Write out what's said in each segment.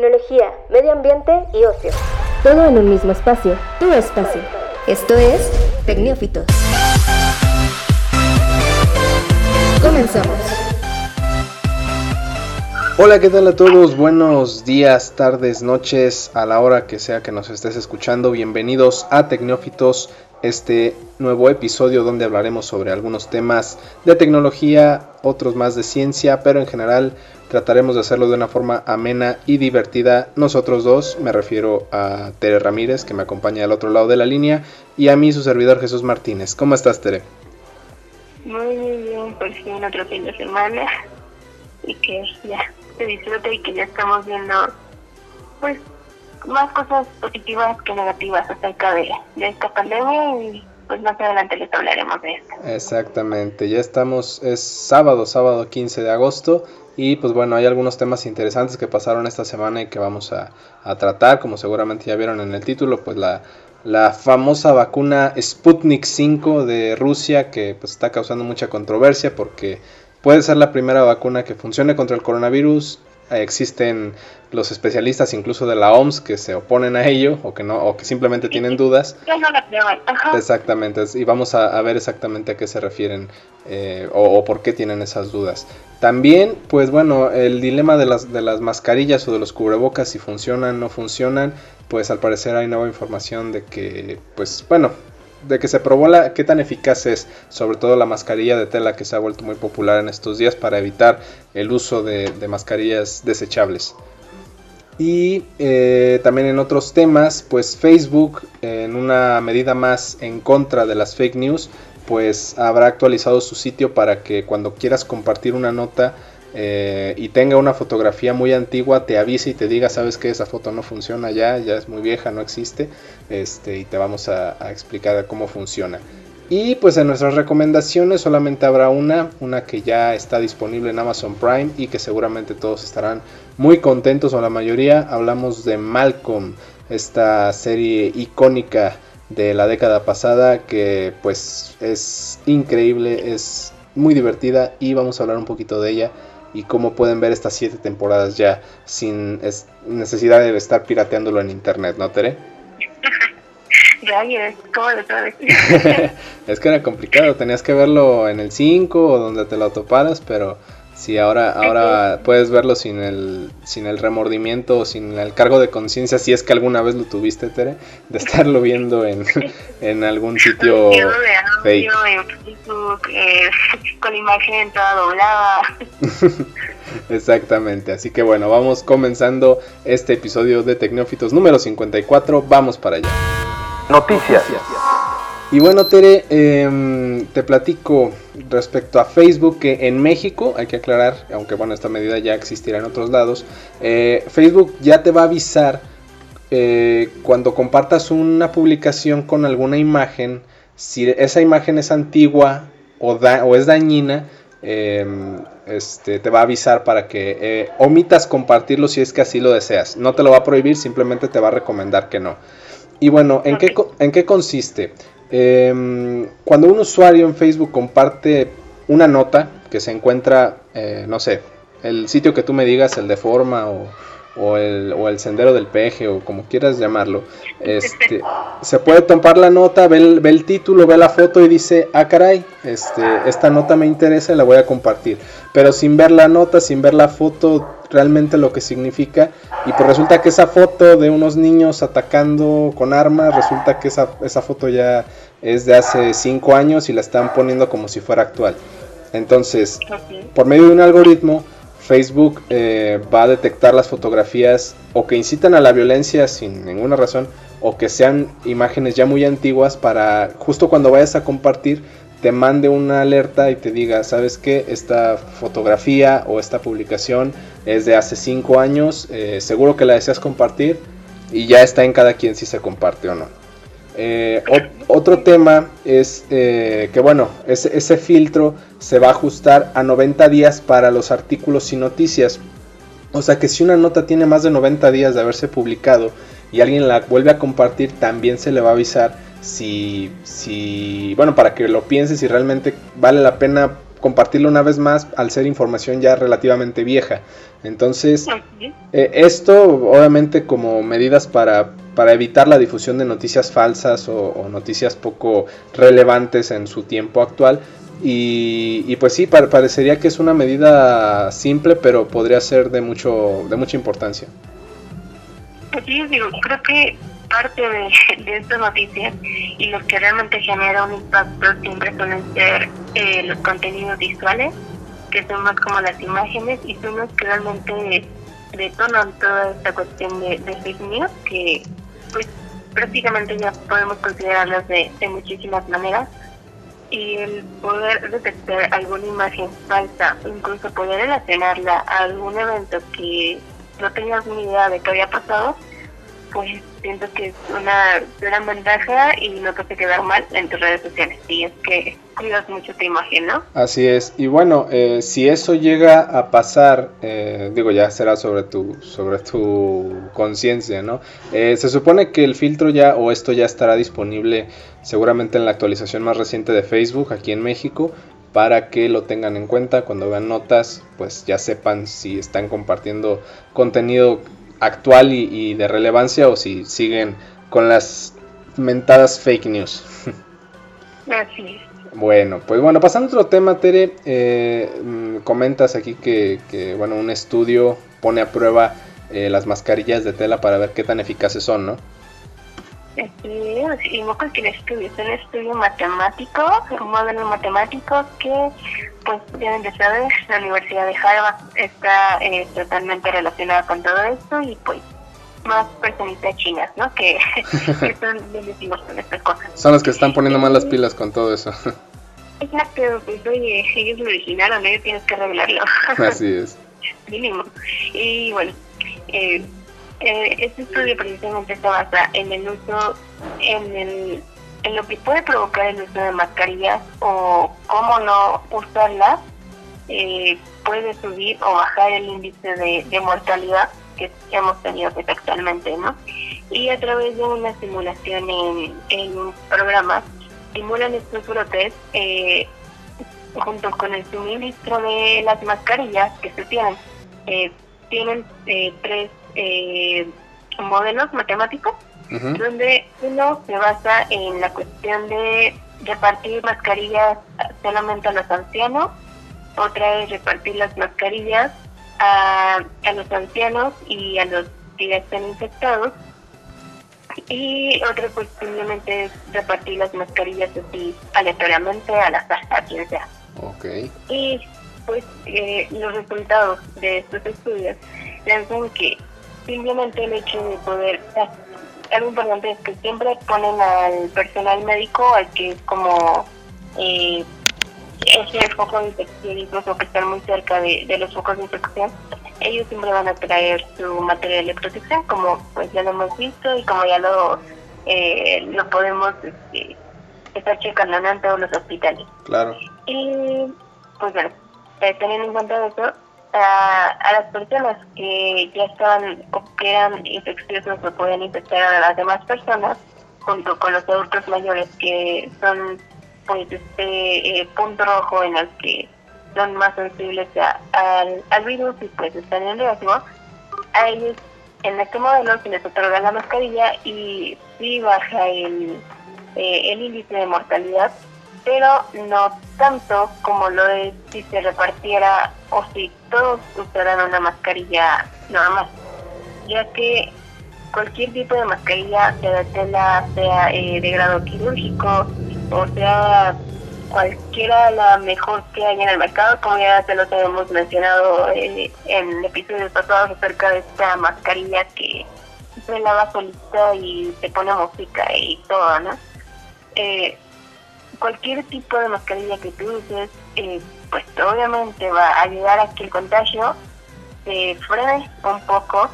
tecnología, medio ambiente y ocio. Todo en un mismo espacio, tu espacio. Esto es Tecnófitos. Comenzamos. Hola, ¿qué tal a todos? Buenos días, tardes, noches, a la hora que sea que nos estés escuchando. Bienvenidos a Tecnófitos, este nuevo episodio donde hablaremos sobre algunos temas de tecnología, otros más de ciencia, pero en general trataremos de hacerlo de una forma amena y divertida. Nosotros dos, me refiero a Tere Ramírez, que me acompaña al otro lado de la línea, y a mí, su servidor Jesús Martínez. ¿Cómo estás, Tere? Muy bien, por fin otro fin de semana y que ya se disfrute y que ya estamos viendo pues más cosas positivas que negativas acerca de, de esta pandemia y pues más adelante les hablaremos de esto. Exactamente, ya estamos, es sábado, sábado 15 de agosto y pues bueno, hay algunos temas interesantes que pasaron esta semana y que vamos a, a tratar, como seguramente ya vieron en el título, pues la, la famosa vacuna Sputnik 5 de Rusia que pues está causando mucha controversia porque puede ser la primera vacuna que funcione contra el coronavirus. Existen los especialistas incluso de la OMS que se oponen a ello o que no o que simplemente tienen dudas. Ajá. Exactamente, y vamos a, a ver exactamente a qué se refieren eh, o, o por qué tienen esas dudas. También, pues bueno, el dilema de las, de las mascarillas o de los cubrebocas, si funcionan o no funcionan, pues al parecer hay nueva información de que, pues bueno, de que se probó la, qué tan eficaz es, sobre todo la mascarilla de tela que se ha vuelto muy popular en estos días para evitar el uso de, mascarillas desechables. Y eh, también en otros temas, pues Facebook, en una medida más en contra de las fake news, pues habrá actualizado su sitio para que cuando quieras compartir una nota eh, y tenga una fotografía muy antigua, te avise y te diga, sabes que esa foto no funciona ya, ya es muy vieja, no existe, este, y te vamos a, a explicar cómo funciona. Y pues en nuestras recomendaciones solamente habrá una, una que ya está disponible en Amazon Prime y que seguramente todos estarán muy contentos o la mayoría. Hablamos de Malcolm, esta serie icónica de la década pasada que pues es increíble, es muy divertida y vamos a hablar un poquito de ella y cómo pueden ver estas siete temporadas ya sin es- necesidad de estar pirateándolo en internet, ¿no, Tere? Rayos, ¿cómo lo sabes? es que era complicado, tenías que verlo en el 5 o donde te lo toparas, pero sí, ahora, ahora puedes verlo sin el, sin el remordimiento o sin el cargo de conciencia, si es que alguna vez lo tuviste, Tere, de estarlo viendo en, en algún sitio Video de fake. audio en Facebook, eh, con imagen toda doblada. Exactamente, así que bueno, vamos comenzando este episodio de Tecnófitos número 54, vamos para allá. Noticias. Y bueno, Tere, em, te platico respecto a Facebook que en México, hay que aclarar, aunque bueno, esta medida ya existirá en otros lados, eh, Facebook ya te va a avisar eh, cuando compartas una publicación con alguna imagen, si esa imagen es antigua o, da- o es dañina, em, este, te va a avisar para que eh, omitas compartirlo si es que así lo deseas. No te lo va a prohibir, simplemente te va a recomendar que no. Y bueno, ¿en, qué, Ok. co- ¿en qué consiste? Em, cuando un usuario en Facebook comparte una nota que se encuentra, eh, no sé, el sitio que tú me digas, el de forma o, o el, o el sendero del peje o como quieras llamarlo, este, se puede tomar la nota, ve el, ve el título, ve la foto y dice, ah caray, este, esta nota me interesa y la voy a compartir. Pero sin ver la nota, sin ver la foto, realmente lo que significa. Y pues resulta que esa foto de unos niños atacando con armas, resulta que esa, esa foto ya es de hace 5 años y la están poniendo como si fuera actual. Entonces, por medio de un algoritmo, Facebook eh, va a detectar las fotografías o que incitan a la violencia sin ninguna razón o que sean imágenes ya muy antiguas para justo cuando vayas a compartir te mande una alerta y te diga, ¿sabes qué? Esta fotografía o esta publicación es de hace 5 años, eh, seguro que la deseas compartir y ya está en cada quien si se comparte o no. Eh, otro tema es que bueno, ese filtro se va a ajustar a 90 días para los artículos y noticias. O sea que si una nota tiene más de 90 días de haberse publicado y alguien la vuelve a compartir, también se le va a avisar si, si bueno, para que lo piense si realmente vale la pena compartirlo una vez más al ser información ya relativamente vieja. Entonces, eh, esto obviamente como medidas para, para, evitar la difusión de noticias falsas o, noticias poco relevantes en su tiempo actual. Y, pues sí, parecería que es una medida simple, pero podría ser de, mucho, de mucha importancia. Pues sí, digo, creo que parte de, de estas noticias y lo que realmente genera un impacto siempre suelen ser eh, los contenidos visuales, que son más como las imágenes y son los que realmente detonan toda esta cuestión de, de fake news, que pues prácticamente ya podemos considerarlas de, de muchísimas maneras y el poder detectar alguna imagen falsa, incluso poder relacionarla a algún evento que no tenías ni idea de que había pasado, pues siento que es una gran ventaja y no te quedar mal en tus redes sociales. Y es que cuidas mucho tu imagen, ¿no? Así es. Y bueno, eh, si eso llega a pasar, eh, digo, ya será sobre tu, sobre tu conciencia, ¿no? Eh, se supone que el filtro ya, o esto ya estará disponible seguramente en la actualización más reciente de Facebook aquí en México para que lo tengan en cuenta cuando vean notas, pues ya sepan si están compartiendo contenido actual y, de relevancia o si siguen con las mentadas fake news. Así Bueno, pues bueno, pasando a otro tema, Tere, eh, mm, comentas aquí que, bueno, un estudio pone a prueba eh, las mascarillas de tela para ver qué tan eficaces son, ¿no? Sí, y no cualquier estudio, es un estudio matemático, un modelo matemático que, pues, deben de saber, la Universidad de Harvard está eh, totalmente relacionada con todo esto y, pues, más personitas chinas, ¿no? Que, son bendecidos con estas cosas. Son los que están poniendo más las pilas con todo eso. Exacto, pues, oye, ellos lo originaron, ellos tienes que revelarlo. Así es. Mínimo. Y, bueno, eh este estudio precisamente se basa en el uso, en, el, en lo que puede provocar el uso de mascarillas o cómo no usarlas, eh, puede subir o bajar el índice de, mortalidad que hemos tenido actualmente, ¿no? Y a través de una simulación en, en un programa, simulan estos brotes eh, junto con el suministro de las mascarillas que se tienen. Eh, tienen tres eh, modelos matemáticos, donde uno se basa en la cuestión de repartir mascarillas solamente a los ancianos, otra es repartir las mascarillas a, a los ancianos y a los que ya están infectados, y otra pues simplemente es repartir las mascarillas así aleatoriamente a la a quien sea. Okay. Y pues eh, los resultados de estos estudios lanzan que simplemente el hecho de poder algo importante es que siempre ponen al personal médico al que es como eh, ese foco de infección incluso que están muy cerca de, los focos de infección ellos siempre van a traer su material de protección como pues ya lo hemos visto y como ya lo eh, lo podemos este, estar checando en todos los hospitales. Claro. Y pues bueno eh, teniendo en cuenta eso a, las personas que ya estaban o que eran infecciosos o podían infectar a las demás personas, junto con los adultos mayores que son pues este eh, punto rojo en el que son más sensibles al, al virus y pues están en riesgo, a ellos en este modelo se les otorga la mascarilla y sí baja el, eh, el índice de mortalidad pero no tanto como lo de si se repartiera o si todos usaran una mascarilla más, ya que cualquier tipo de mascarilla, sea de tela, sea eh, de grado quirúrgico o sea cualquiera la mejor que hay en el mercado, como ya se los habíamos mencionado eh, en episodios pasados acerca de esta mascarilla que se lava solita y se pone música y todo, ¿no? Eh, cualquier tipo de mascarilla que tú uses, eh, pues obviamente va a ayudar a que el contagio se frene un poco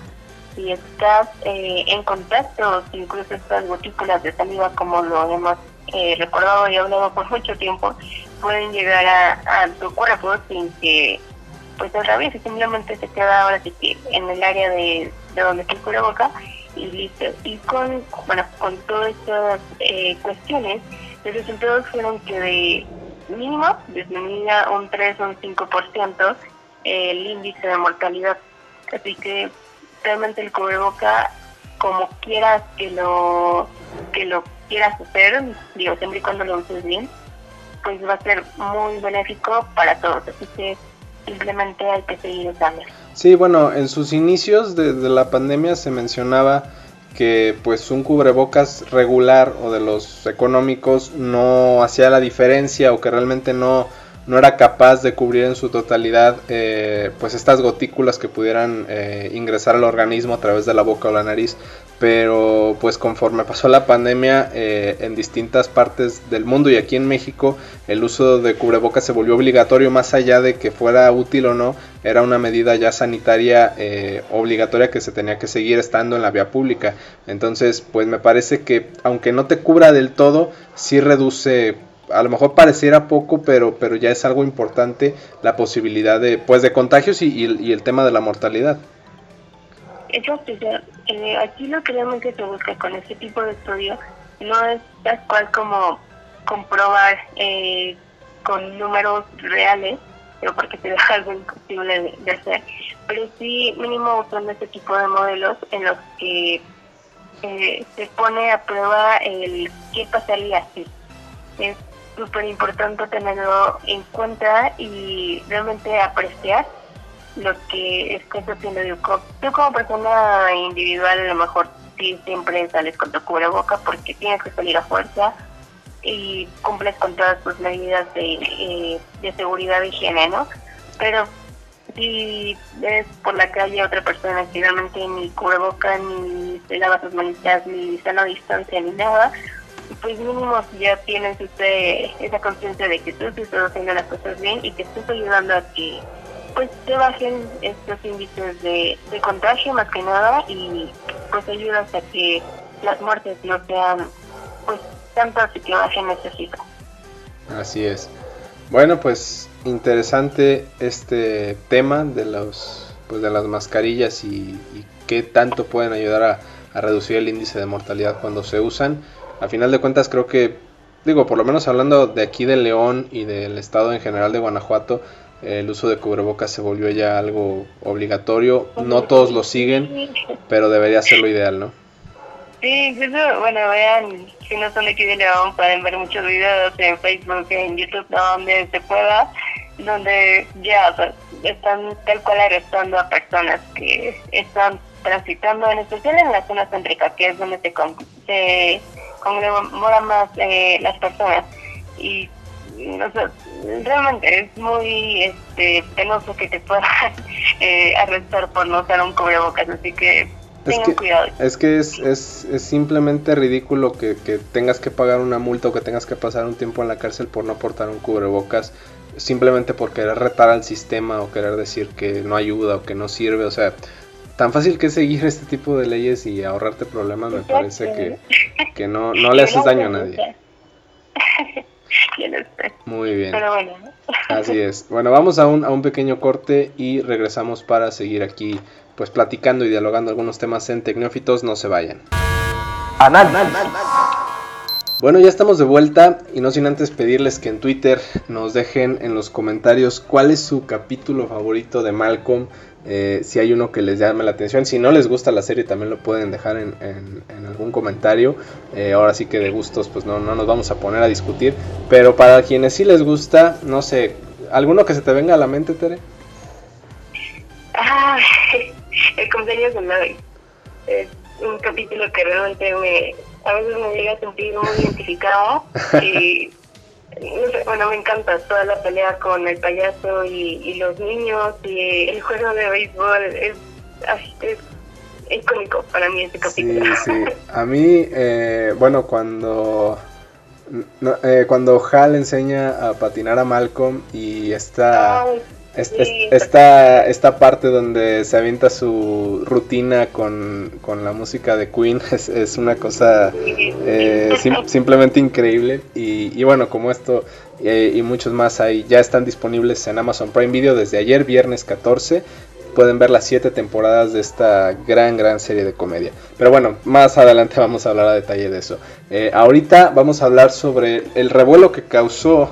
si estás eh, en contacto, si incluso estas gotículas de saliva, como lo hemos eh, recordado y hablado por mucho tiempo, pueden llegar a, tu cuerpo sin que pues se y simplemente se queda ahora sí que en el área de, de donde está la boca y listo. Y con, bueno, con todas estas cuestiones, los resultados fueron que de mínimo disminuía un 3 o un 5% el índice de mortalidad. Así que realmente el cubreboca, como quieras que lo que lo quieras hacer, digo, siempre y cuando lo uses bien, pues va a ser muy benéfico para todos. Así que simplemente hay que seguir usando. Sí, bueno, en sus inicios de, de la pandemia se mencionaba que pues un cubrebocas regular o de los económicos no hacía la diferencia o que realmente no no era capaz de cubrir en su totalidad eh, pues estas gotículas que pudieran eh, ingresar al organismo a través de la boca o la nariz pero pues conforme pasó la pandemia eh, en distintas partes del mundo y aquí en México el uso de cubrebocas se volvió obligatorio más allá de que fuera útil o no era una medida ya sanitaria obligatoria que se tenía que seguir estando en la vía pública entonces pues me parece que aunque no te cubra del todo sí reduce a lo mejor pareciera poco, pero, pero ya es algo importante la posibilidad de, pues, de contagios y, el tema de la mortalidad. Exacto, eh, aquí lo que realmente se busca con este tipo de estudio no es tal cual como comprobar eh, con números reales, pero porque deja algo imposible de, hacer, pero sí mínimo usando este tipo de modelos en los que eh, se pone a prueba el qué pasaría si es súper importante tenerlo en cuenta y realmente apreciar lo que estás haciendo Tú como persona individual a lo mejor sí siempre sales con tu cubreboca porque tienes que salir a fuerza y cumples con todas tus medidas de, eh, de seguridad y higiene, ¿no? Pero si ves por la calle otra persona que realmente ni cubreboca, ni se lava sus manitas, ni sana distancia, ni nada, pues mínimo ya tienes usted esa conciencia de que tú estás haciendo las cosas bien y que estás ayudando a que pues se bajen estos índices de, contagio más que nada y pues ayudas a que las muertes no sean pues tantas y que bajen esa cifra. Así es. Bueno, pues interesante este tema de los pues de las mascarillas y, y qué tanto pueden ayudar a, a reducir el índice de mortalidad cuando se usan a final de cuentas creo que, digo, por lo menos hablando de aquí de León y del estado en general de Guanajuato, el uso de cubrebocas se volvió ya algo obligatorio. No todos lo siguen, pero debería ser lo ideal, ¿no? Sí, incluso, bueno, vean, si no son de aquí de León, pueden ver muchos videos en Facebook, en YouTube, donde se pueda, donde ya están tal cual arrestando a personas que están transitando, en especial en la zona céntrica, que es donde se, se conmemoran más eh, las personas. Y no sé, realmente es muy este, penoso que te puedan eh, arrestar por no usar un cubrebocas, así que tengan cuidado. Es que es, es, es simplemente ridículo que, que, tengas que pagar una multa o que tengas que pasar un tiempo en la cárcel por no portar un cubrebocas simplemente por querer retar al sistema o querer decir que no ayuda o que no sirve, o sea, tan fácil que seguir este tipo de leyes y ahorrarte problemas, me parece que, que no, no le haces daño a nadie. Muy bien. Así es. Bueno, vamos a un, a un pequeño corte y regresamos para seguir aquí pues platicando y dialogando algunos temas en Tecnófitos. No se vayan. Bueno, ya estamos de vuelta y no sin antes pedirles que en Twitter nos dejen en los comentarios cuál es su capítulo favorito de Malcolm, eh, si hay uno que les llame la atención. Si no les gusta la serie también lo pueden dejar en, algún comentario. Eh, ahora sí que de gustos pues no, no nos vamos a poner a discutir. Pero para quienes sí les gusta, no sé, ¿alguno que se te venga a la mente, Tere? Ah, el cumpleaños de Mary. Es un capítulo que realmente me, a veces me llega a sentir muy identificado. y bueno, me encanta toda la pelea con el payaso y, los niños y el juego de béisbol es, es, icónico para mí este capítulo. Sí, sí. A mí, eh, bueno, cuando... eh, cuando Hal enseña a patinar a Malcolm y esta, esta parte donde se avienta su rutina con, la música de Queen es, una cosa eh, simplemente increíble. Y, bueno, como esto eh, y muchos más ahí ya están disponibles en Amazon Prime Video desde ayer, viernes 14. Pueden ver las siete temporadas de esta gran, gran serie de comedia. Pero bueno, más adelante vamos a hablar a detalle de eso. Eh, ahorita vamos a hablar sobre el revuelo que causó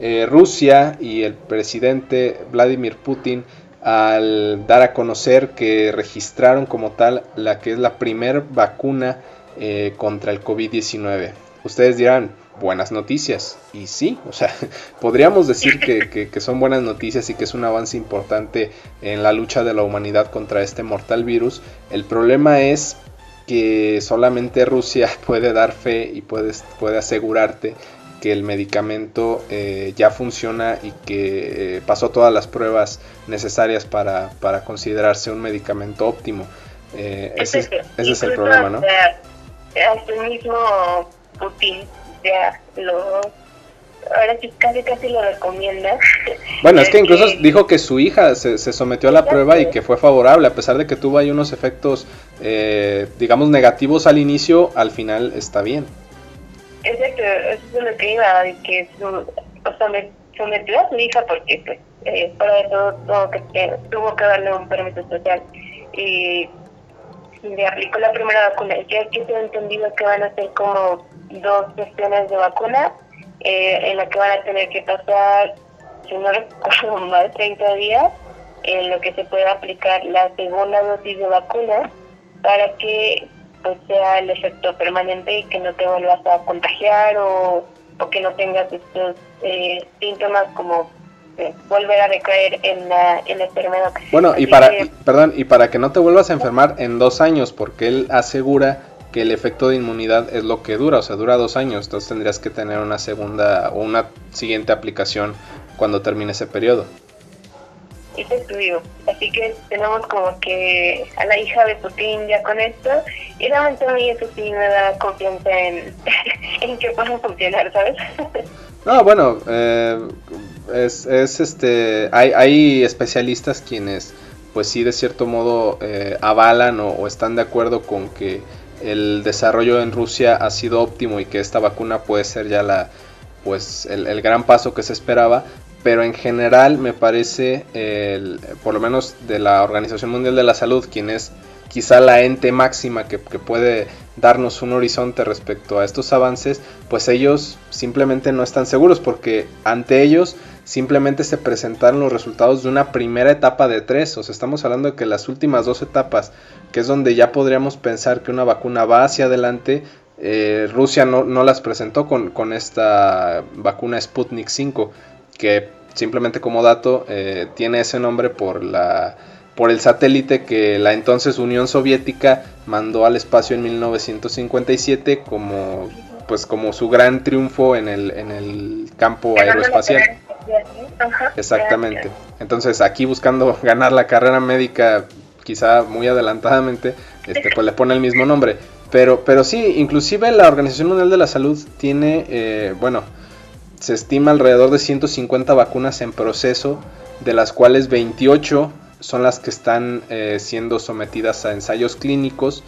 eh, Rusia y el presidente Vladimir Putin al dar a conocer que registraron como tal la que es la primer vacuna eh, contra el COVID-19. Ustedes dirán, buenas noticias. Y sí, o sea, podríamos decir que, que, son buenas noticias y que es un avance importante en la lucha de la humanidad contra este mortal virus. El problema es que solamente Rusia puede dar fe y puede, puede asegurarte que el medicamento eh, ya funciona y que eh, pasó todas las pruebas necesarias para, para considerarse un medicamento óptimo. Eh, ese, es el problema, ¿no? Hasta mismo Putin ya lo ahora sí casi casi lo recomienda. Bueno, es que incluso dijo que su hija se, se sometió a la prueba y que fue favorable, a pesar de que tuvo ahí unos efectos, eh, digamos, negativos al inicio, al final está bien. Exacto, eso es lo que iba, que su, o sea, me sometió a su hija porque pues, eh, para eso tuvo que, tuvo que darle un permiso especial y le aplicó la primera vacuna. Ya que ha entendido que van a ser como dos sesiones de vacuna eh, en la que van a tener que pasar, si no recuerdo de 30 días, en lo que se pueda aplicar la segunda dosis de vacuna para que pues, sea el efecto permanente y que no te vuelvas a contagiar o, o que no tengas estos eh, síntomas como eh, volver a recaer en la, en la enfermedad. Bueno, y para, perdón, y para que no te vuelvas a enfermar en dos años, porque él asegura que el efecto de inmunidad es lo que dura, o sea, dura dos años, entonces tendrías que tener una segunda o una siguiente aplicación cuando termine ese periodo. Ese estudio, así que tenemos como que a la hija de Putin ya con esto, y realmente a mí eso sí me da confianza en, en que pueda funcionar, ¿sabes? no, bueno, eh, es, es este, hay, hay especialistas quienes pues sí de cierto modo eh, avalan o, están de acuerdo con que el desarrollo en Rusia ha sido óptimo y que esta vacuna puede ser ya la pues el, gran paso que se esperaba pero en general me parece por lo menos de la Organización Mundial de la Salud quien es quizá la ente máxima que, puede darnos un horizonte respecto a estos avances, pues ellos simplemente no están seguros porque ante ellos simplemente se presentaron los resultados de una primera etapa de tres. O sea, estamos hablando de que las últimas dos etapas, que es donde ya podríamos pensar que una vacuna va hacia adelante, eh, Rusia no, las presentó con, con, esta vacuna Sputnik 5, que simplemente como dato eh, tiene ese nombre por la por el satélite que la entonces Unión Soviética mandó al espacio en 1957 como pues como su gran triunfo en el, en el campo aeroespacial. Exactamente. Entonces aquí buscando ganar la carrera médica quizá muy adelantadamente, este, pues le pone el mismo nombre. Pero, pero sí, inclusive la Organización Mundial de la Salud tiene, eh, bueno, se estima alrededor de 150 vacunas en proceso, de las cuales 28 son las que están eh, siendo sometidas a ensayos clínicos.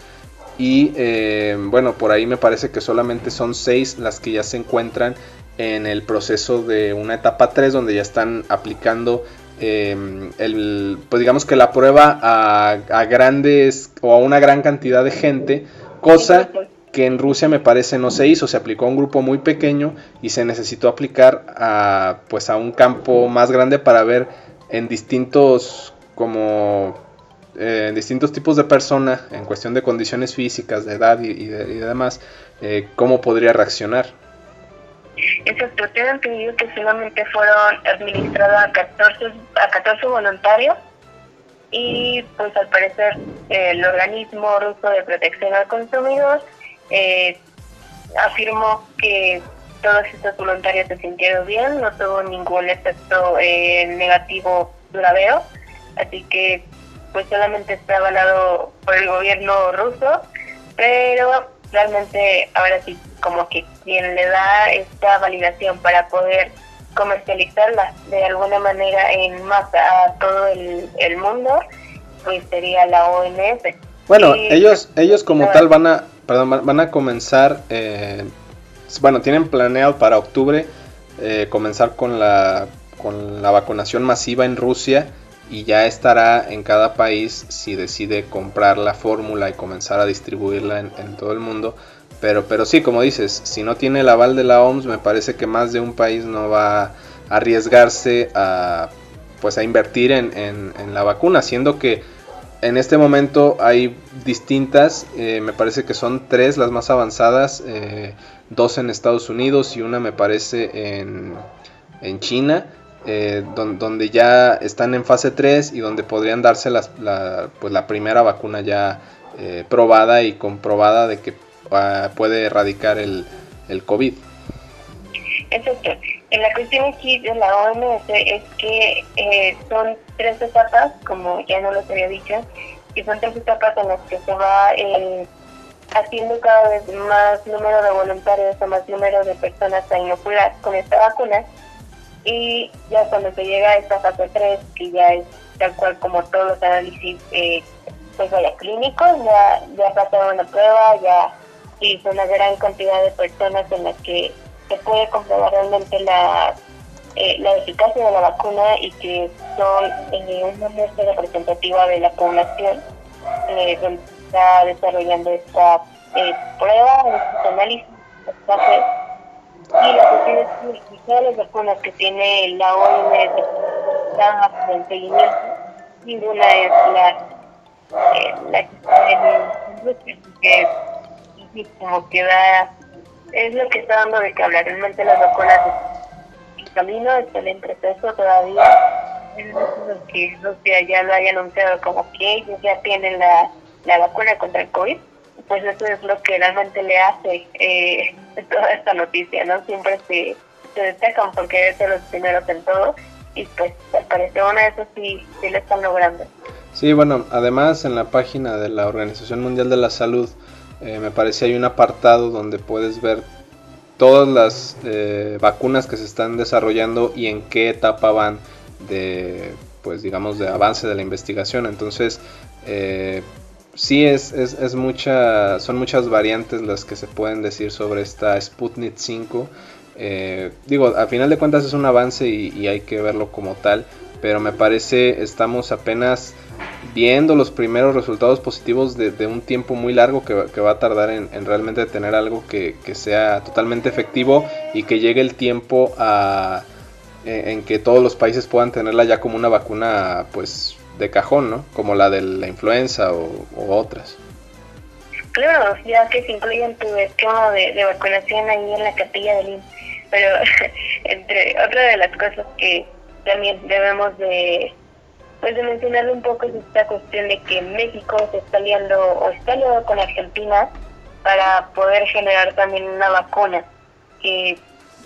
Y eh, bueno, por ahí me parece que solamente son 6 las que ya se encuentran en el proceso de una etapa 3 donde ya están aplicando em, el, pues digamos que la prueba a, grandes o a una gran cantidad de gente, cosa que en Rusia me parece no se hizo, se aplicó a un grupo muy pequeño y se necesitó aplicar a pues a un campo más grande para ver en distintos como eh, en distintos tipos de personas en cuestión de condiciones físicas, de edad y, demás, eh, cómo podría reaccionar. Exacto, tengo entendido que solamente fueron administrados a 14, a 14 voluntarios y pues al parecer el organismo ruso de protección al consumidor eh, afirmó que todos estos voluntarios se sintieron bien, no tuvo ningún efecto eh, negativo duradero, así que pues solamente está avalado por el gobierno ruso, pero realmente ahora sí como que quien le da esta validación para poder comercializarla de alguna manera en masa a todo el, mundo, pues sería la OMS. Bueno, ellos ellos como tal van a perdón, van a comenzar eh, bueno, tienen planeado para octubre eh, comenzar con la con la vacunación masiva en Rusia y ya estará en cada país si decide comprar la fórmula y comenzar a distribuirla en todo el mundo. Pero, pero sí, como dices, si no tiene el aval de la OMS, me parece que más de un país no va a arriesgarse a pues a invertir en, en, la vacuna, siendo que en este momento hay distintas, eh, me parece que son tres las más avanzadas, eh, dos en Estados Unidos y una me parece en, en China, eh, donde ya están en fase 3 y donde podrían darse la, pues la primera vacuna ya probada y comprobada de que ah, puede erradicar el, el COVID. Exacto. La cuestión aquí de la OMS es que eh, son tres etapas, como ya no los había dicho, y son tres etapas en las que se va eh, haciendo cada vez más número de voluntarios o más número de personas a inocular con esta vacuna. Y ya cuando se llega a esta fase 3, que ya es tal cual como todos los análisis, eh, pues vaya clínicos, ya, ya pasaron una prueba, ya hizo una gran cantidad de personas en las que se puede comprobar realmente la, eh, la eficacia de la vacuna y que son eh, una muestra representativa de la población eh, donde se está desarrollando esta eh, prueba, este análisis, y las vacunas que tiene la OMS están en seguimiento, ninguna es la, eh, la que está en que como que da es lo que está dando de que hablar. Realmente las vacunas en camino, está en proceso todavía. Es que Rusia ya lo haya anunciado como que ellos ya tienen la, la vacuna contra el COVID. Pues eso es lo que realmente le hace eh, toda esta noticia, ¿no? Siempre se, se destacan porque son los primeros en todo y pues al parecer una de esas sí, sí lo están logrando. Sí, bueno, además en la página de la Organización Mundial de la Salud eh, me parece hay un apartado donde puedes ver todas las eh, vacunas que se están desarrollando y en qué etapa van de pues digamos de avance de la investigación. Entonces eh, sí es, es, mucha son muchas variantes las que se pueden decir sobre esta Sputnik 5 digo a final de cuentas es un avance y hay que verlo como tal pero me parece estamos apenas viendo los primeros resultados positivos de, un tiempo muy largo que, va a tardar en, realmente tener algo que, sea totalmente efectivo y que llegue el tiempo a, en, que todos los países puedan tenerla ya como una vacuna pues de cajón, ¿no? Como la de la influenza o, otras. Claro, ya que se incluye en tu esquema de, vacunación ahí en la capilla del IN. Pero entre otra de las cosas que también debemos de pues de mencionarle un poco es esta cuestión de que México se está aliando o está aliado con Argentina para poder generar también una vacuna que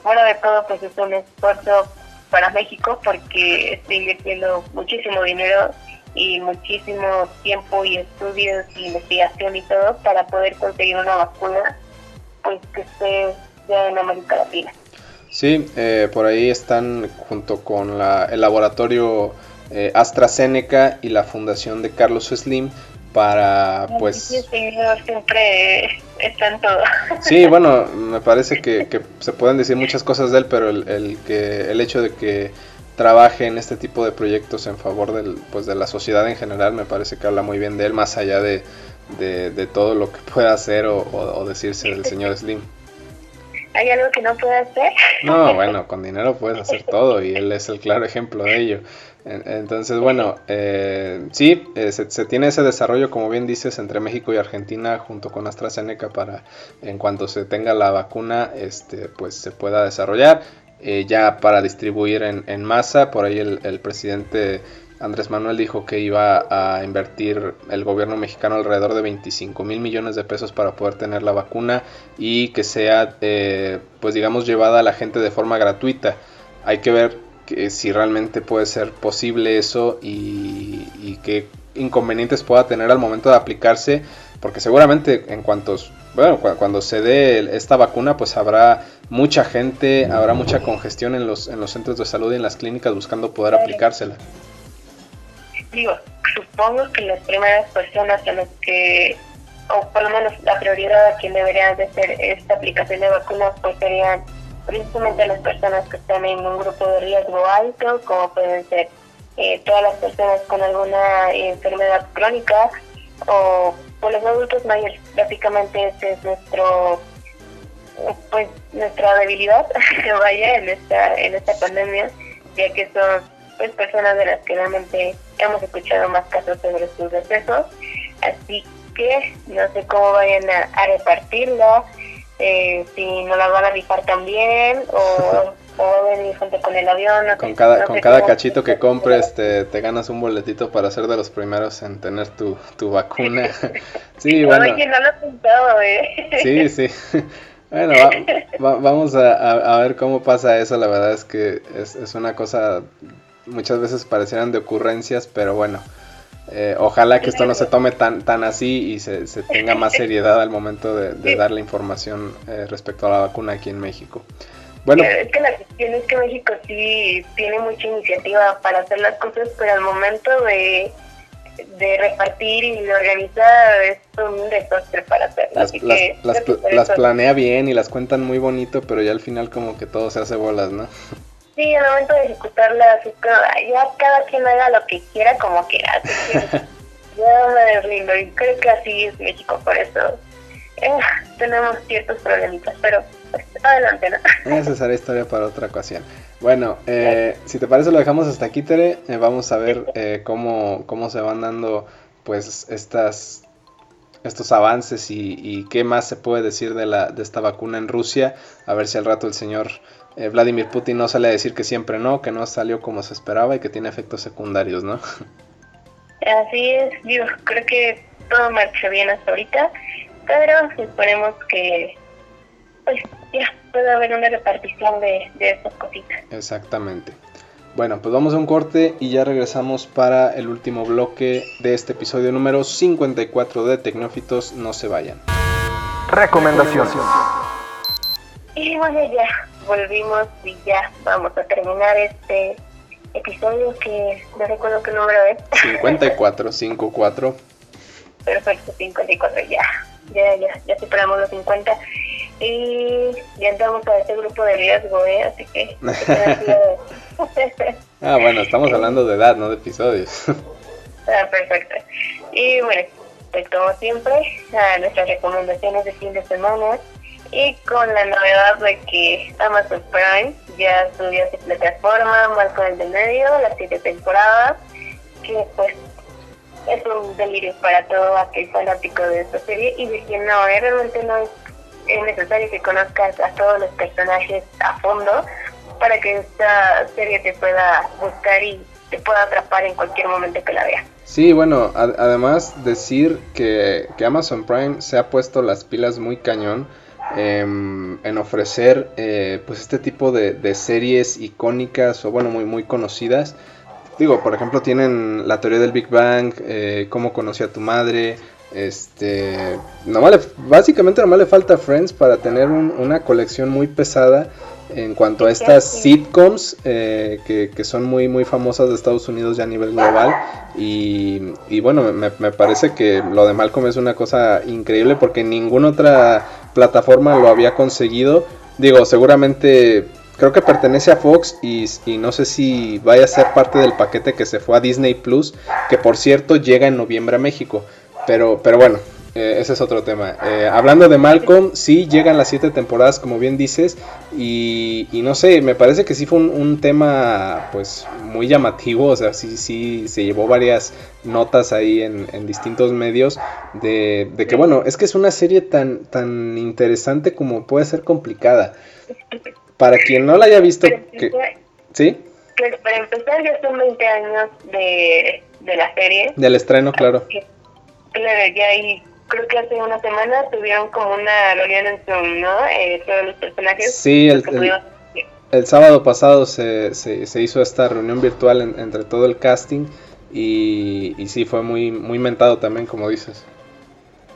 fuera de todo pues es un esfuerzo para México porque está invirtiendo muchísimo dinero y muchísimo tiempo y estudios y investigación y todo para poder conseguir una vacuna pues que esté ya en América Latina. Sí, eh, por ahí están junto con la, el laboratorio eh, AstraZeneca y la fundación de Carlos Slim para pues siempre están todo sí bueno me parece que, se pueden decir muchas cosas de él pero el, que el hecho de que trabaje en este tipo de proyectos en favor del, pues de la sociedad en general me parece que habla muy bien de él más allá de, de, todo lo que pueda hacer o, decirse del señor Slim ¿Hay algo que no puede hacer? No, bueno, con dinero puedes hacer todo y él es el claro ejemplo de ello. Entonces, bueno, eh, sí, eh, se, tiene ese desarrollo, como bien dices, entre México y Argentina junto con AstraZeneca para, en cuanto se tenga la vacuna, este, pues se pueda desarrollar eh, ya para distribuir en, masa. Por ahí el, presidente Andrés Manuel dijo que iba a invertir el gobierno mexicano alrededor de 25 mil millones de pesos para poder tener la vacuna y que sea, pues digamos, llevada a la gente de forma gratuita. Hay que ver que si realmente puede ser posible eso y, qué inconvenientes pueda tener al momento de aplicarse, porque seguramente en cuantos, bueno, cuando se dé esta vacuna, pues habrá mucha gente, habrá mucha congestión en los, en los centros de salud y en las clínicas buscando poder aplicársela. Digo, supongo que las primeras personas a las que, o por lo menos la prioridad a quien deberían de hacer esta aplicación de vacunas, pues serían principalmente las personas que están en un grupo de riesgo alto, como pueden ser eh, todas las personas con alguna enfermedad crónica o, los adultos mayores. Básicamente ese es nuestro pues nuestra debilidad vaya en esta en esta pandemia ya que son pues personas de las que realmente hemos escuchado más casos sobre sus decesos así que no sé cómo vayan a, a repartirla eh, si no la van a rifar también o, o venir junto con el avión. con cada, con cada cachito que compres te, te, ganas un boletito para ser de los primeros en tener tu, tu vacuna. sí, bueno. Oye, no lo he pensado, eh. Sí, sí. Bueno, vamos a, a, ver cómo pasa eso. La verdad es que es, es una cosa, muchas veces parecieran de ocurrencias, pero bueno, eh, ojalá que esto no se tome tan, tan así y se, se tenga más seriedad al momento de, de dar la información eh, respecto a la vacuna aquí en México. Bueno, es que la cuestión es que México sí tiene mucha iniciativa para hacer las cosas, pero al momento de, de repartir y de organizar es un desastre para hacerlas. Las, las, las, planea bien y las cuentan muy bonito, pero ya al final como que todo se hace bolas, ¿no? Sí, al momento de ejecutarla, ya cada quien haga lo que quiera como quiera. ya me deslindo y creo que así es México, por eso eh, tenemos ciertos problemitas, pero pues, adelante, ¿no? Esa será historia para otra ocasión. Bueno, eh, si te parece lo dejamos hasta aquí, Tere. Eh, vamos a ver eh, cómo, cómo se van dando pues estas estos avances y, y, qué más se puede decir de, la, de esta vacuna en Rusia. A ver si al rato el señor eh, Vladimir Putin no sale a decir que siempre no, que no salió como se esperaba y que tiene efectos secundarios, ¿no? Así es, yo creo que todo marcha bien hasta ahorita, pero esperemos que pues ya pueda haber una repartición de, de estas cositas. Exactamente. Bueno, pues vamos a un corte y ya regresamos para el último bloque de este episodio número 54 de Tecnófitos. No se vayan. Recomendaciones. Y bueno, ya volvimos y ya vamos a terminar este episodio que no recuerdo qué número es. 54, 54. Perfecto, 54, ya. Ya, ya, ya superamos los 50. Y ya entramos a este grupo de riesgo, ¿eh? Así que... ah, bueno, estamos hablando de edad, no de episodios. ah, perfecto. Y bueno, pues como siempre, a nuestras recomendaciones de fin de semana y con la novedad de que Amazon Prime ya subió su plataforma con el de medio, las siete temporadas, que pues es un delirio para todo aquel fanático de esta serie y de no, eh, realmente no es, necesario que conozcas a todos los personajes a fondo para que esta serie te pueda buscar y te pueda atrapar en cualquier momento que la veas. Sí, bueno, además decir que, que Amazon Prime se ha puesto las pilas muy cañón Em, en ofrecer eh, pues este tipo de, series icónicas o bueno muy muy conocidas. Digo por ejemplo tienen la teoría del Big Bang eh, cómo conocí a tu madre este básicamente nomás le falta Friends para tener una colección muy pesada en cuanto a estas sitcoms eh, que, son muy muy famosas de Estados Unidos ya a nivel global. Y, y bueno me, me, parece que lo de Malcolm es una cosa increíble porque ninguna otra plataforma lo había conseguido. Digo, seguramente creo que pertenece a Fox y, no sé si vaya a ser parte del paquete que se fue a Disney Plus, que por cierto llega en noviembre a México. Pero, pero bueno, eh, ese es otro tema. Eh, hablando de Malcolm, sí llegan las siete temporadas, como bien dices, y, no sé, me parece que sí fue un, tema pues muy llamativo, o sea, sí, sí se llevó varias notas ahí en, distintos medios de, que bueno, es que es una serie tan, tan interesante como puede ser complicada. Para quien no la haya visto, que, ¿sí? para empezar ya son 20 años de, la serie. Del estreno, claro. Claro, ya hay creo que hace una semana tuvieron como una reunión en Zoom, ¿no? Eh, todos los personajes. Sí, el, el, sábado pasado se, se, hizo esta reunión virtual entre todo el casting y, y sí, fue muy, muy mentado también, como dices.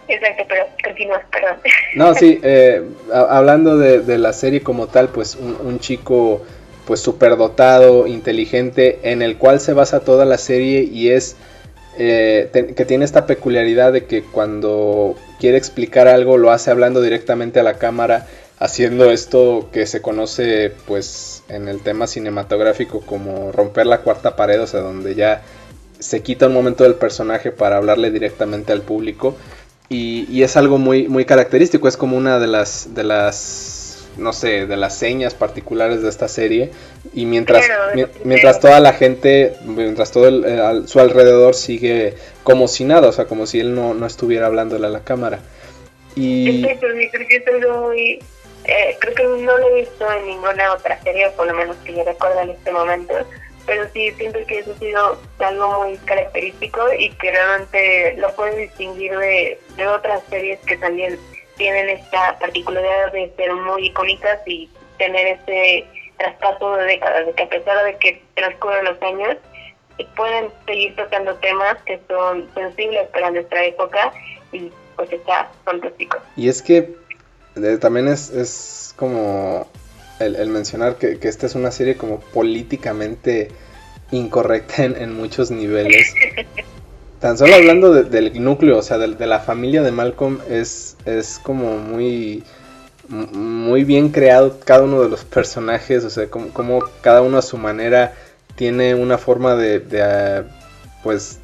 Exacto, pero continúa, perdón. No, sí, eh, hablando de, de, la serie como tal, pues un, un chico pues superdotado, inteligente, en el cual se basa toda la serie y es eh, que tiene esta peculiaridad de que cuando quiere explicar algo lo hace hablando directamente a la cámara, haciendo esto que se conoce pues en el tema cinematográfico como romper la cuarta pared, o sea, donde ya se quita un momento del personaje para hablarle directamente al público. y, es algo muy, muy característico, es como una de las, de las, no sé, de las señas particulares de esta serie. Y mientras, mientras toda la gente, mientras todo el, su alrededor sigue como si nada, o sea, como si él no, no estuviera hablándole a la cámara. Y... creo que es algo muy... Eh, creo que no lo he visto en ninguna otra serie, por lo menos que yo recuerdo en este momento pero sí siento que eso ha sido algo muy característico y que realmente lo puede distinguir de, de otras series que también tienen esta particularidad de ser muy icónicas y tener ese traspaso de décadas, de que a pesar de que transcurren los años, pueden seguir tocando temas que son sensibles para nuestra época y pues está fantástico. Y es que eh, también es, es como el, mencionar que, esta es una serie como políticamente incorrecta en, muchos niveles. Tan solo hablando del núcleo, o sea, de, la familia de Malcolm, es, es como muy, muy bien creado cada uno de los personajes, o sea, como, cada uno a su manera tiene una forma de, de pues,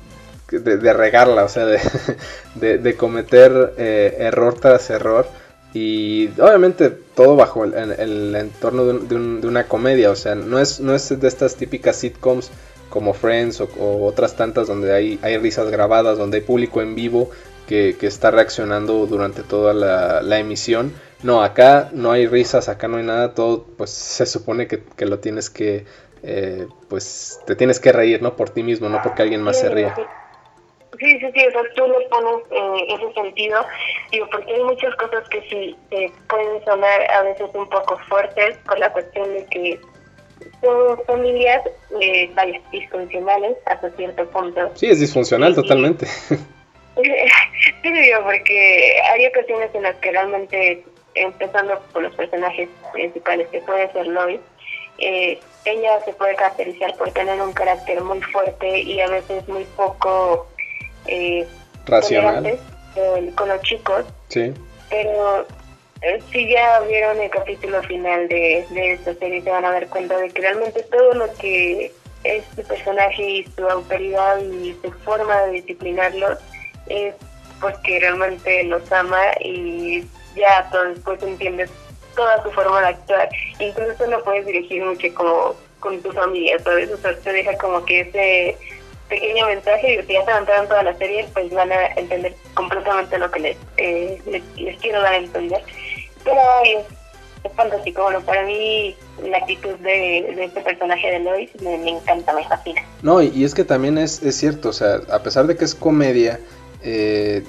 de, regarla, o sea, de, cometer eh, error tras error. Y obviamente todo bajo el, entorno de, una comedia, o sea, no es, no es de estas típicas sitcoms como Friends o, otras tantas donde hay, risas grabadas, donde hay público en vivo que, está reaccionando durante toda la, emisión. No, acá no hay risas, acá no hay nada, todo pues se supone que, lo tienes que, eh, pues te tienes que reír, ¿no? Por ti mismo, no porque alguien más se ría. Sí, sí, sí, o sea, tú le pones eh, ese sentido, digo, porque hay muchas cosas que sí pueden sonar a veces un poco fuertes con la cuestión de que son familias, eh, vaya, disfuncionales hasta cierto punto. Sí, es disfuncional totalmente. sí, digo, porque hay ocasiones en las que realmente, empezando por los personajes principales, que puede ser Lois, eh, ella se puede caracterizar por tener un carácter muy fuerte y a veces muy poco eh, racional con los chicos. Sí. Pero si ya vieron el capítulo final de, de esta serie, se van a dar cuenta de que realmente todo lo que es su personaje y su autoridad y su forma de disciplinarlos es porque realmente los ama y ya todo después entiendes toda su forma de actuar. Incluso no puedes dirigir mucho como con tu familia, ¿sabes? O sea, te deja como que ese pequeño mensaje y si ya se avanzaron toda la serie, pues van a entender completamente lo que les, eh, les, quiero dar a entender. Pero es, fantástico. Para mí la actitud de, este personaje de Lois me, encanta, me fascina. No, y, es que también es, es cierto, o sea, a pesar de que es comedia, eh,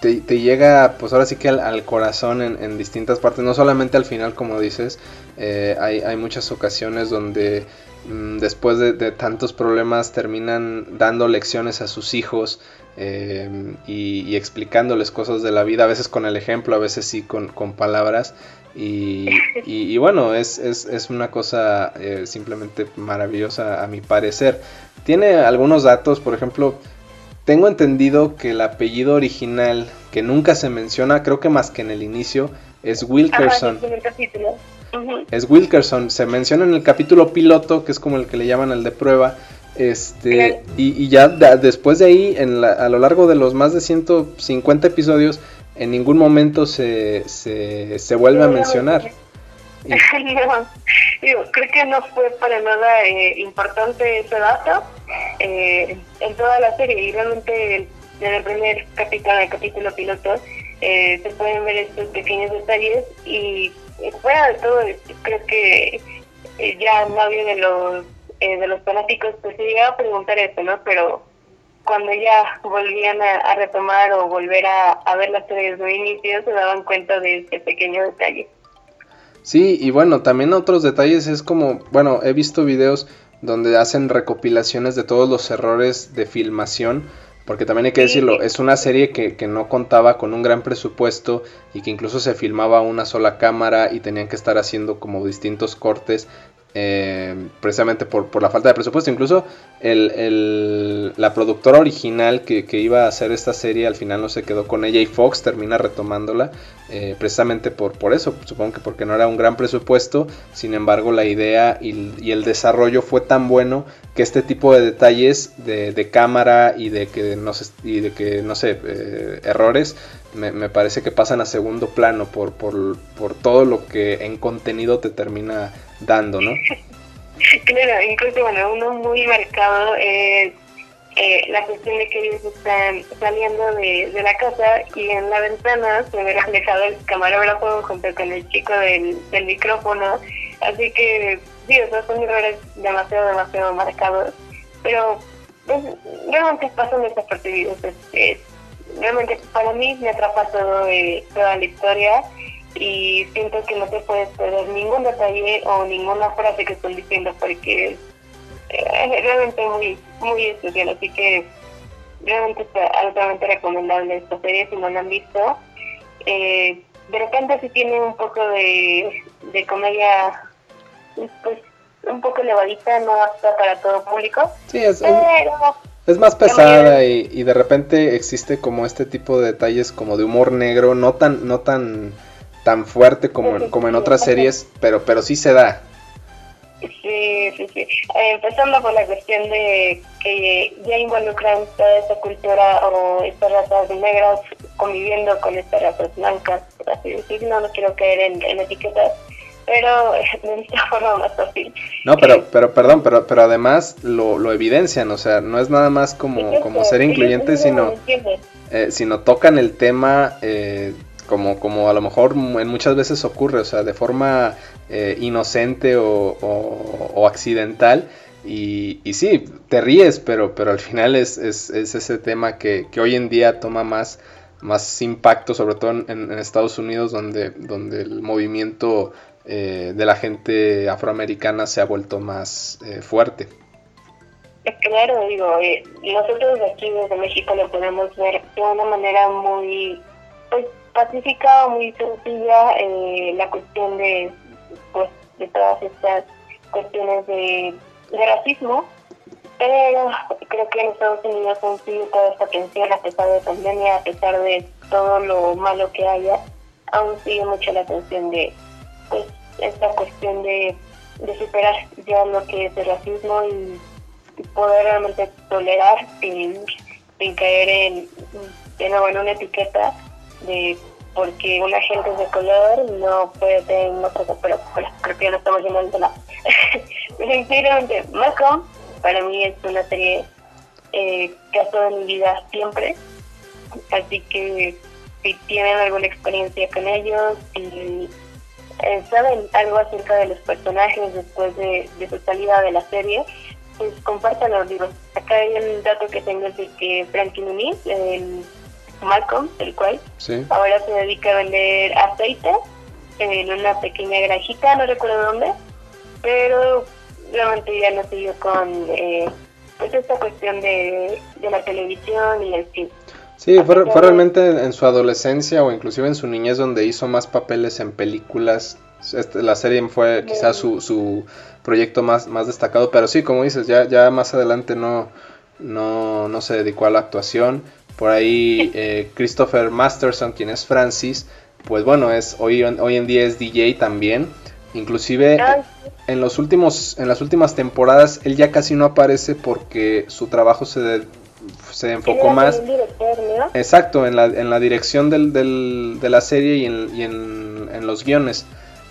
te, te, llega, pues ahora sí que al, corazón en, en, distintas partes, no solamente al final, como dices, eh, hay, hay muchas ocasiones donde Mm, después de, tantos problemas terminan dando lecciones a sus hijos eh, y, explicándoles cosas de la vida, a veces con el ejemplo, a veces sí con, palabras. Y, bueno, es, es, una cosa eh, simplemente maravillosa a mi parecer. Tiene algunos datos, por ejemplo, tengo entendido que el apellido original, que nunca se menciona, creo que más que en el inicio, es Wilkerson. Es Wilkerson, se menciona en el capítulo piloto, que es como el que le llaman el de prueba. Este, y, ya después de ahí, en a lo largo de los más de 150 episodios, en ningún momento se, se, vuelve a mencionar. creo que no fue para nada eh, importante ese dato eh, en toda la serie y realmente en el primer capítulo, el capítulo piloto, eh, se pueden ver estos pequeños detalles y fuera de todo, creo que eh, ya nadie de los eh, de los fanáticos pues se llegaba a preguntar eso, ¿no? Pero cuando ya volvían a, retomar o volver a, ver las series de inicio, se daban cuenta de este pequeño detalle. Sí, y bueno, también otros detalles es como, bueno, he visto videos donde hacen recopilaciones de todos los errores de filmación porque también hay que decirlo, es una serie que, que, no contaba con un gran presupuesto y que incluso se filmaba una sola cámara y tenían que estar haciendo como distintos cortes eh, precisamente por, por, la falta de presupuesto. Incluso el, la productora original que, iba a hacer esta serie al final no se quedó con ella y Fox termina retomándola eh, precisamente por, por eso. Supongo que porque no era un gran presupuesto, sin embargo la idea y, el desarrollo fue tan bueno que este tipo de detalles de, cámara y de que no, y de que, no sé, eh, errores me, parece que pasan a segundo plano por, por, por todo lo que en contenido te termina dando, ¿no? Claro, incluso bueno, uno muy marcado es eh, la cuestión de que ellos están saliendo de, de, la casa y en la ventana se ve reflejado el camarógrafo junto con el chico del, del micrófono, así que sí, esos son errores demasiado, demasiado marcados, pero pues, realmente pasan desapercibidos, es, realmente para mí me atrapa todo, eh, toda la historia y siento que no te puedes perder ningún detalle o ninguna frase que estoy diciendo porque es realmente muy muy especial así que realmente está altamente recomendable esta serie si no la han visto. Eh, de repente si tiene un poco de, de comedia pues un poco elevadita no apta para todo público sí es, es más pesada y, y de repente existe como este tipo de detalles como de humor negro no tan no tan tan fuerte como, en, como en otras series, pero, pero sí se da. Sí, sí, sí. Eh, empezando por la cuestión de que ya involucran toda esa cultura o estas razas negras conviviendo con estas razas blancas, por así decirlo. No, quiero caer en, en etiquetas, pero de esta forma más fácil. No, pero, eh, pero perdón, pero, pero además lo, lo evidencian, o sea, no es nada más como, como ser incluyente, sino, eh, sino tocan el tema eh, como, como a lo mejor en muchas veces ocurre, o sea, de forma eh, inocente o, accidental. Y, y, sí, te ríes, pero, pero al final es, es, ese tema que, hoy en día toma más, más impacto, sobre todo en, Estados Unidos, donde, donde el movimiento eh, de la gente afroamericana se ha vuelto más eh, fuerte. Claro, digo, nosotros aquí desde México lo podemos ver de una manera muy pues, pacífica o muy sencilla eh, la cuestión de, pues, de todas estas cuestiones de, racismo, pero creo que en Estados Unidos han sido toda esta tensión a pesar de pandemia, a pesar de todo lo malo que haya, aún sigue mucho la tensión de pues esta cuestión de, superar ya lo que es el racismo y, poder realmente tolerar sin, sin caer en, una etiqueta de porque una gente de color no puede tener una cosa, pero creo que ya no estamos al tema. Sinceramente, Malcolm para mí es una serie eh, que ha estado en mi vida siempre, así que si tienen alguna experiencia con ellos, si eh, saben algo acerca de los personajes después de, su salida de la serie, pues compártanlo. Digo, acá hay el dato que tengo es de que Frankie Muniz, el Malcolm, el cual ahora se dedica a vender aceite en una pequeña granjita, no recuerdo dónde, pero realmente ya no siguió con eh, pues esta cuestión de, la televisión y el cine. Sí, fue, realmente en su adolescencia o inclusive en su niñez donde hizo más papeles en películas. Este, la serie fue quizás su, su proyecto más, más destacado, pero sí, como dices, ya, ya más adelante no, no, no se dedicó a la actuación. Por ahí eh, Christopher Masterson, quien es Francis, pues bueno, es hoy, hoy en día es DJ también. Inclusive en los últimos en las últimas temporadas él ya casi no aparece porque su trabajo se, se enfocó más exacto en la, en la dirección del, del, de la serie y en, y en, en los guiones.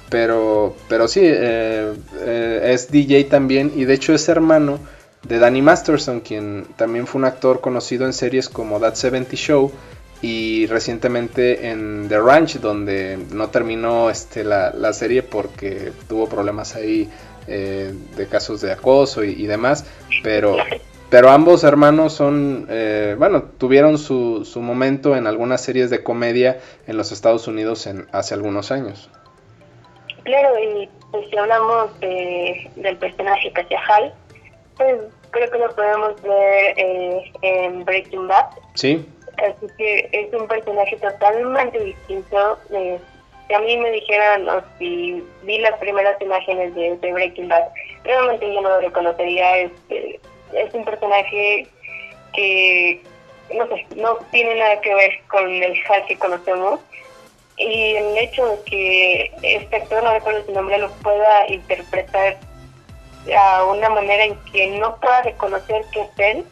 Pero pero sí eh, eh, es DJ también y de hecho es hermano de Danny Masterson, quien también fue un actor conocido en series como That 70 Show y recientemente en The Ranch, donde no terminó este, la, serie porque tuvo problemas ahí eh, de casos de acoso y, demás, pero, pero ambos hermanos son, eh, bueno, tuvieron su, su, momento en algunas series de comedia en los Estados Unidos en, hace algunos años. Claro, y pues si hablamos de, del personaje que hacía Hal, pues creo que lo podemos ver eh, en Breaking Bad. Sí. Así que es un personaje totalmente distinto. Eh, si a mí me dijeran o si vi las primeras imágenes de, Breaking Bad, realmente yo no lo reconocería. Es, eh, es un personaje que, no sé, no tiene nada que ver con el Hal que conocemos. Y el hecho de que este actor, no recuerdo su nombre, lo pueda interpretar a una manera en que no pueda reconocer que es él,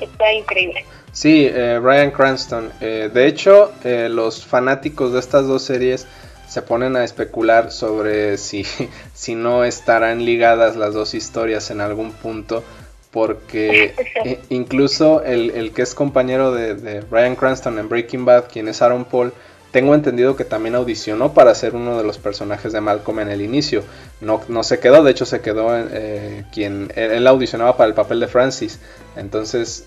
está increíble. Sí, eh, Ryan Cranston. Eh, de hecho, eh, los fanáticos de estas dos series se ponen a especular sobre si, si no estarán ligadas las dos historias en algún punto. Porque incluso el, el, que es compañero de, de Ryan Cranston en Breaking Bad, quien es Aaron Paul, tengo entendido que también audicionó para ser uno de los personajes de Malcolm en el inicio. No, no se quedó, de hecho se quedó eh, quien él, audicionaba para el papel de Francis. Entonces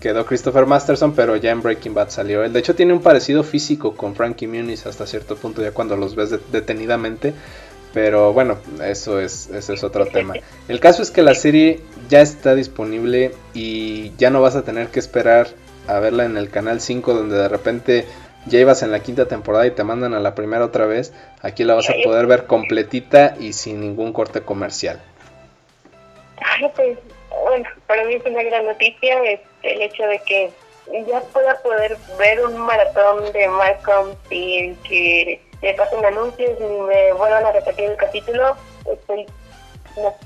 quedó Christopher Masterson, pero ya en Breaking Bad salió él. De hecho tiene un parecido físico con Frankie Muniz hasta cierto punto, ya cuando los ves detenidamente. Pero bueno, eso es, eso es otro tema. El caso es que la serie ya está disponible y ya no vas a tener que esperar a verla en el canal 5 donde de repente ya ibas en la quinta temporada y te mandan a la primera otra vez, aquí la vas a poder ver completita y sin ningún corte comercial. Pues, bueno, para mí es una gran noticia el hecho de que ya pueda poder ver un maratón de Malcolm sin que me pasen anuncios y me vuelvan a repetir el capítulo. Estoy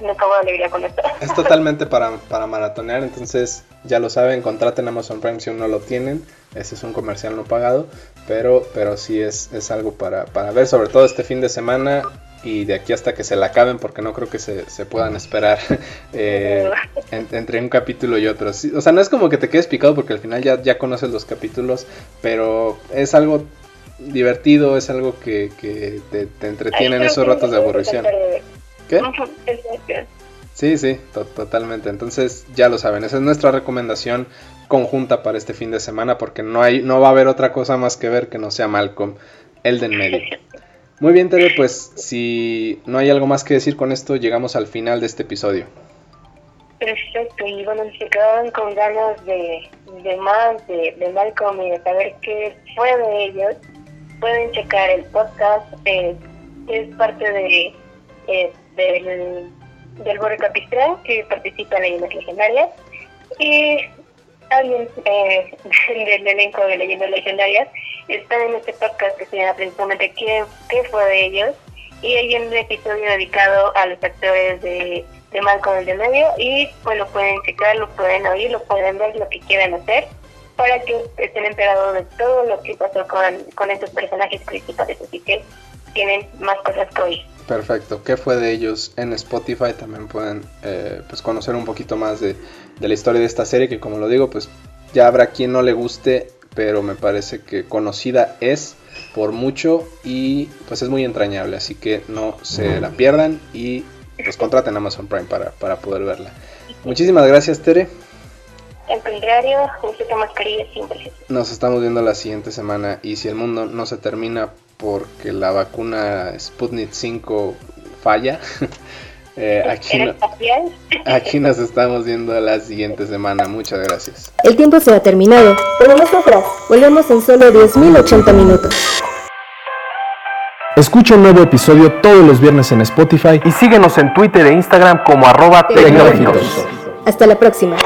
me, acabo de alegría con esto. Es totalmente para, para maratonear, entonces ya lo saben, contraten Amazon Prime si aún no lo tienen. Ese es un comercial no pagado, pero, pero sí es, es algo para, para ver, sobre todo este fin de semana y de aquí hasta que se la acaben, porque no creo que se, se puedan esperar eh, entre un capítulo y otro. o sea, no es como que te quedes picado porque al final ya, ya conoces los capítulos, pero es algo divertido, es algo que, que te, te entretiene en esos ratos de aburrición. ¿Qué? Sí, sí, totalmente. Entonces ya lo saben, esa es nuestra recomendación conjunta para este fin de semana porque no hay, no va a haber otra cosa más que ver que no sea Malcolm, el de en medio. Muy bien, Tere, pues si no hay algo más que decir con esto, llegamos al final de este episodio. Perfecto, y bueno, se quedaban con ganas de, de más de, de, Malcolm y de saber qué fue de ellos, pueden checar el podcast, eh, es parte de eh, del, del Borre que participa en Leyendas Legendarias, y alguien eh, del elenco de Leyendas Legendarias está en este podcast que se llama precisamente ¿Qué, qué fue de ellos? Y hay un episodio dedicado a los actores de, de Malcolm el de medio. Y pues lo pueden checar, lo pueden oír, lo pueden ver, lo que quieran hacer para que estén enterados de todo lo que pasó con, con estos personajes principales. Así que tienen más cosas que oír. Perfecto. ¿Qué fue de ellos en Spotify? También pueden eh, pues conocer un poquito más de, la historia de esta serie que como lo digo pues ya habrá quien no le guste pero me parece que conocida es por mucho y pues es muy entrañable así que no se la pierdan y pues contraten Amazon Prime para, para poder verla. Muchísimas gracias Tere. En contrario, mascarilla siempre. Nos estamos viendo la siguiente semana y si el mundo no se termina porque la vacuna Sputnik 5 falla. Eh, aquí, aquí nos estamos viendo la siguiente semana. Muchas gracias. El tiempo se ha terminado, pero nosotras volvemos en solo 10.080 minutos. Escucha un nuevo episodio todos los viernes en Spotify y síguenos en Twitter e Instagram como arroba tecnológicos. Hasta la próxima.